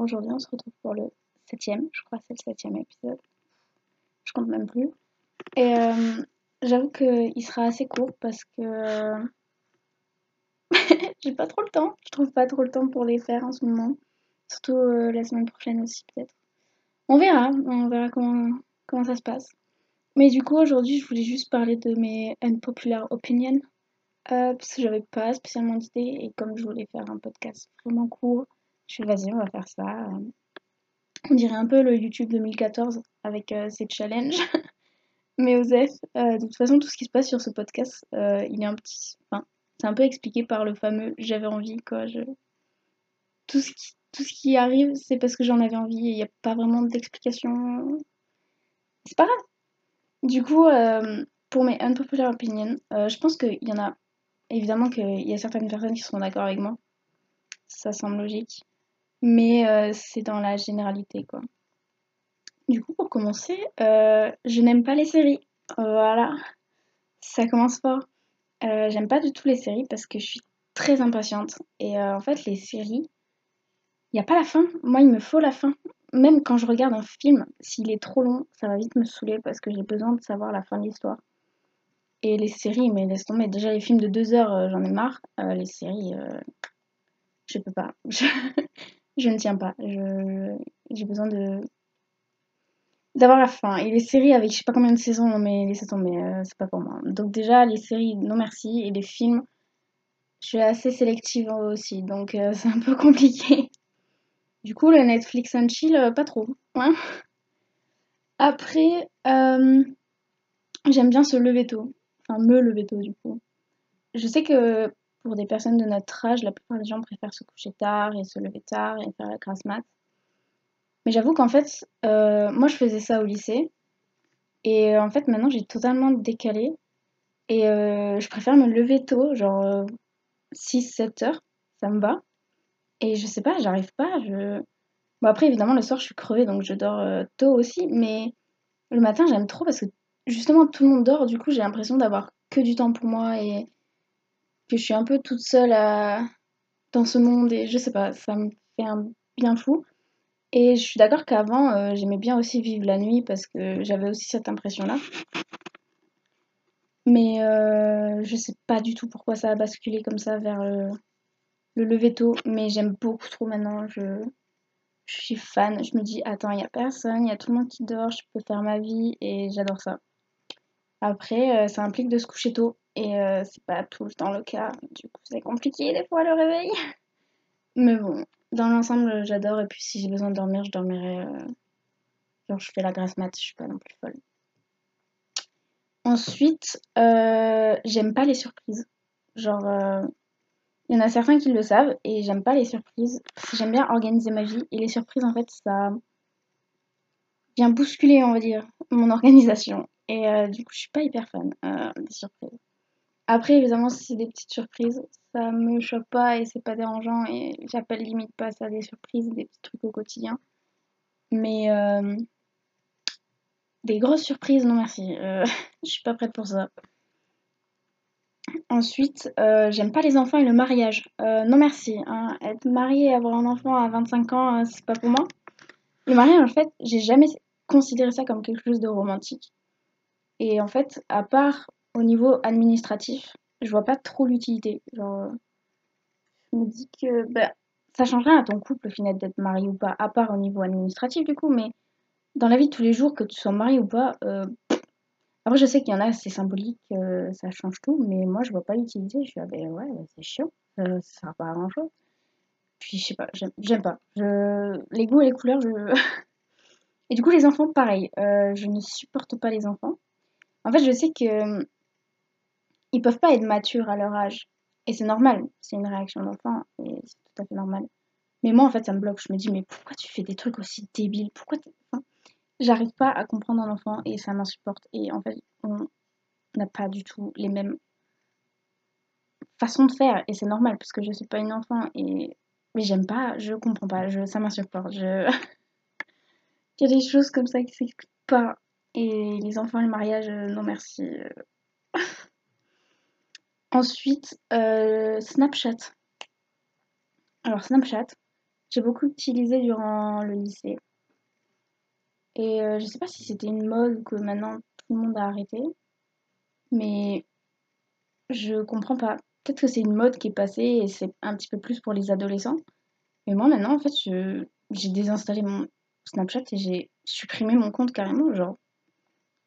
aujourd'hui on se retrouve pour le septième, je crois que c'est le septième épisode. Je compte même plus. Et euh, j'avoue qu'il sera assez court parce que j'ai pas trop le temps. Je trouve pas trop le temps pour les faire en ce moment. Surtout euh, la semaine prochaine aussi peut-être. On verra, on verra comment, comment ça se passe. Mais du coup aujourd'hui je voulais juste parler de mes unpopular opinions. Euh, parce que j'avais pas spécialement d'idée et comme je voulais faire un podcast vraiment court, je suis vas-y on va faire ça. On dirait un peu le YouTube 2014 avec euh, ces challenges. Mais Osef, euh, de toute façon tout ce qui se passe sur ce podcast, il est un petit... Enfin, c'est un peu expliqué par le fameux j'avais envie quoi. Tout, ce qui, tout ce qui arrive c'est parce que j'en avais envie et il n'y a pas vraiment d'explication. C'est pas grave. Du coup, pour mes unpopular opinions, je pense qu'il y en a Évidemment qu'il y a certaines personnes qui seront d'accord avec moi. Ça semble logique. Mais euh, c'est dans la généralité, quoi. Du coup, pour commencer, euh, je n'aime pas les séries. Voilà. Ça commence fort. Euh, j'aime pas du tout les séries parce que je suis très impatiente. Et en fait, les séries, il n'y a pas la fin. Moi, il me faut la fin. Même quand je regarde un film, s'il est trop long, ça va vite me saouler parce que j'ai besoin de savoir la fin de l'histoire. Et les séries, mais laisse tomber. Déjà, les films de deux heures, j'en ai marre. Les séries, je peux pas. Je, ne tiens pas. J'ai besoin de d'avoir la fin. Et les séries avec je sais pas combien de saisons, mais laissez tomber, c'est pas pour moi. Donc déjà, les séries, non merci. Et les films, je suis assez sélective aussi, donc c'est un peu compliqué. Du coup, le Netflix and chill, pas trop. Hein Après, j'aime bien se lever tôt enfin me lever tôt du coup. Je sais que pour des personnes de notre âge, la plupart des gens préfèrent se coucher tard et se lever tard et faire la grasse mat. Mais j'avoue qu'en fait, euh, moi je faisais ça au lycée. Et euh, en fait maintenant j'ai totalement décalé. Et euh, je préfère me lever tôt, genre 6-7 heures, ça me va. Et je sais pas, j'arrive pas. Bon après évidemment le soir je suis crevée donc je dors tôt aussi. Mais le matin j'aime trop parce que justement tout le monde dort, du coup j'ai l'impression d'avoir que du temps pour moi et que je suis un peu toute seule dans ce monde et je sais pas, ça me fait un bien fou. Et je suis d'accord qu'avant euh, j'aimais bien aussi vivre la nuit parce que j'avais aussi cette impression-là. Mais euh, je sais pas du tout pourquoi ça a basculé comme ça vers le, lever tôt, mais j'aime beaucoup trop maintenant. Je, suis fan, je me dis attends, il y a personne, il y a tout le monde qui dort, je peux faire ma vie et j'adore ça. Après, euh, ça implique de se coucher tôt et euh, c'est pas tout le temps le cas. Du coup, c'est compliqué des fois le réveil. Mais bon, dans l'ensemble, j'adore. Et puis, si j'ai besoin de dormir, je dormirai. Euh, genre, je fais la grasse mat, je suis pas non plus folle. Ensuite, j'aime pas les surprises. Genre, il y en a certains qui le savent et j'aime pas les surprises. J'aime bien organiser ma vie et les surprises, en fait, ça vient bousculer, on va dire, mon organisation. Et euh, du coup, je suis pas hyper fan euh, des surprises. Après, évidemment, si c'est des petites surprises, ça me choque pas et c'est pas dérangeant et j'appelle limite pas ça des surprises, des petits trucs au quotidien. Mais euh, des grosses surprises, non merci. je suis pas prête pour ça. Ensuite, j'aime pas les enfants et le mariage. non merci. Hein. Être mariée et avoir un enfant à 25 ans, c'est pas pour moi. Le mariage, en fait, j'ai jamais considéré ça comme quelque chose de romantique. Et en fait, à part au niveau administratif, je vois pas trop l'utilité. Genre, je me dis que bah, ça change rien à ton couple au final d'être marié ou pas, à part au niveau administratif du coup, mais dans la vie de tous les jours, que tu sois marié ou pas, euh, après je sais qu'il y en a, c'est symbolique, euh, ça change tout, mais moi je vois pas l'utilité. Je suis ah ben ouais, c'est chiant, euh, ça sert pas à grand chose. Puis je sais pas, j'aime pas. Je... Les goûts et les couleurs, je. et du coup, les enfants, pareil. je ne supporte pas les enfants. En fait, je sais que ils peuvent pas être matures à leur âge. Et c'est normal, c'est une réaction d'enfant, et c'est tout à fait normal. Mais moi, en fait, ça me bloque. Je me dis, mais pourquoi tu fais des trucs aussi débiles? Pourquoi J'arrive pas à comprendre un enfant et ça m'insupporte. Et en fait, on n'a pas du tout les mêmes façons de faire. Et c'est normal, parce que je suis pas une enfant. Et... Mais j'aime pas, je comprends pas, je... ça m'insupporte. Je... Il y a des choses comme ça qui s'expliquent pas. Et les enfants, le mariage, euh, non merci. Ensuite, euh, Snapchat. Alors Snapchat, j'ai beaucoup utilisé durant le lycée. Et euh, je sais pas si c'était une mode que maintenant tout le monde a arrêté. Mais je comprends pas. Peut-être que c'est une mode qui est passée et c'est un petit peu plus pour les adolescents. Mais moi maintenant, en fait, j'ai désinstallé mon Snapchat et j'ai supprimé mon compte carrément. Genre,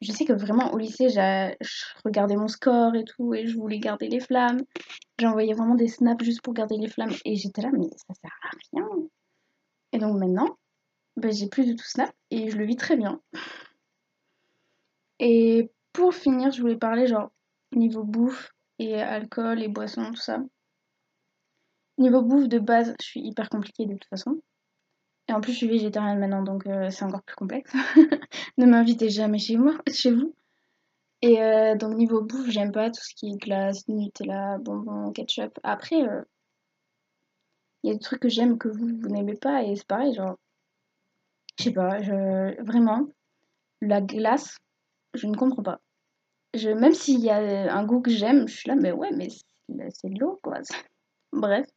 je sais que vraiment au lycée, je regardais mon score et tout et je voulais garder les flammes. J'envoyais vraiment des snaps juste pour garder les flammes et j'étais là, mais ça sert à rien. Et donc maintenant, ben, j'ai plus du tout Snap et je le vis très bien. Et pour finir, je voulais parler genre niveau bouffe et alcool et boissons, tout ça. Niveau bouffe de base, je suis hyper compliquée de toute façon. Et en plus, je suis végétarienne maintenant, donc euh, c'est encore plus complexe. ne m'invitez jamais chez moi, chez vous. Et euh, donc niveau bouffe, j'aime pas tout ce qui est glace, Nutella, bonbons, ketchup. Après, euh, il y a des trucs que j'aime que vous, vous n'aimez pas, et c'est pareil, genre je sais pas, je... vraiment, la glace, je ne comprends pas. Je... Même s'il y a un goût que j'aime, je suis là, mais ouais, mais c'est de l'eau, quoi. Bref.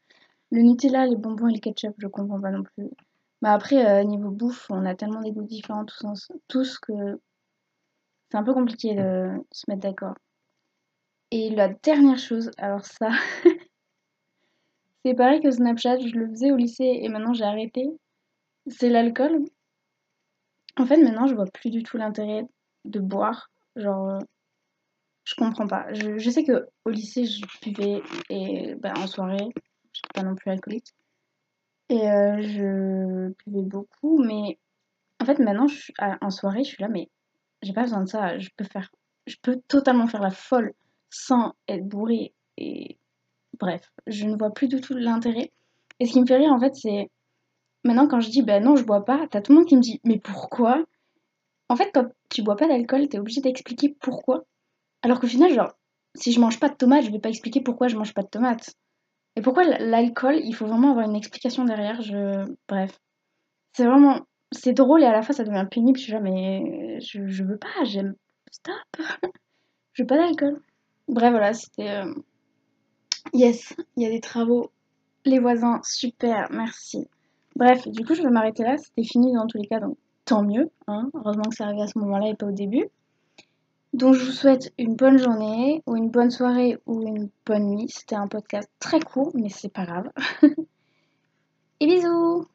Le Nutella, les bonbons et le ketchup, je comprends pas non plus. Mais après, euh, niveau bouffe, on a tellement des goûts différents tous, tous que c'est un peu compliqué de se mettre d'accord. Et la dernière chose, alors ça, c'est pareil que Snapchat, je le faisais au lycée et maintenant j'ai arrêté. C'est l'alcool. En fait, maintenant, je vois plus du tout l'intérêt de boire. Genre, euh, je comprends pas. Je, sais que au lycée, je buvais et ben, en soirée, je suis pas non plus alcoolique. Et euh, je buvais beaucoup, mais en fait, maintenant, en soirée, je suis là, mais j'ai pas besoin de ça. Je peux faire, je peux totalement faire la folle sans être bourrée. Et bref, je ne vois plus du tout l'intérêt. Et ce qui me fait rire, en fait, c'est Maintenant, quand je dis ben non, je bois pas, t'as tout le monde qui me dit mais pourquoi? En fait, quand tu bois pas d'alcool, t'es obligé d'expliquer pourquoi. Alors qu'au final, genre, si je mange pas de tomates, je vais pas expliquer pourquoi je mange pas de tomates. Et pourquoi l'alcool, il faut vraiment avoir une explication derrière. Je... Bref. C'est vraiment. C'est drôle et à la fois ça devient pénible. Je suis là, mais je, je veux pas, j'aime. Stop Je veux pas d'alcool. Bref, voilà, c'était. Euh, yes, il y a des travaux. Les voisins, super, merci. Bref, du coup, je vais m'arrêter là. C'était fini dans tous les cas, donc tant mieux. Hein. Heureusement que c'est arrivé à ce moment-là et pas au début. Donc, je vous souhaite une bonne journée, ou une bonne soirée, ou une bonne nuit. C'était un podcast très court, mais c'est pas grave. et bisous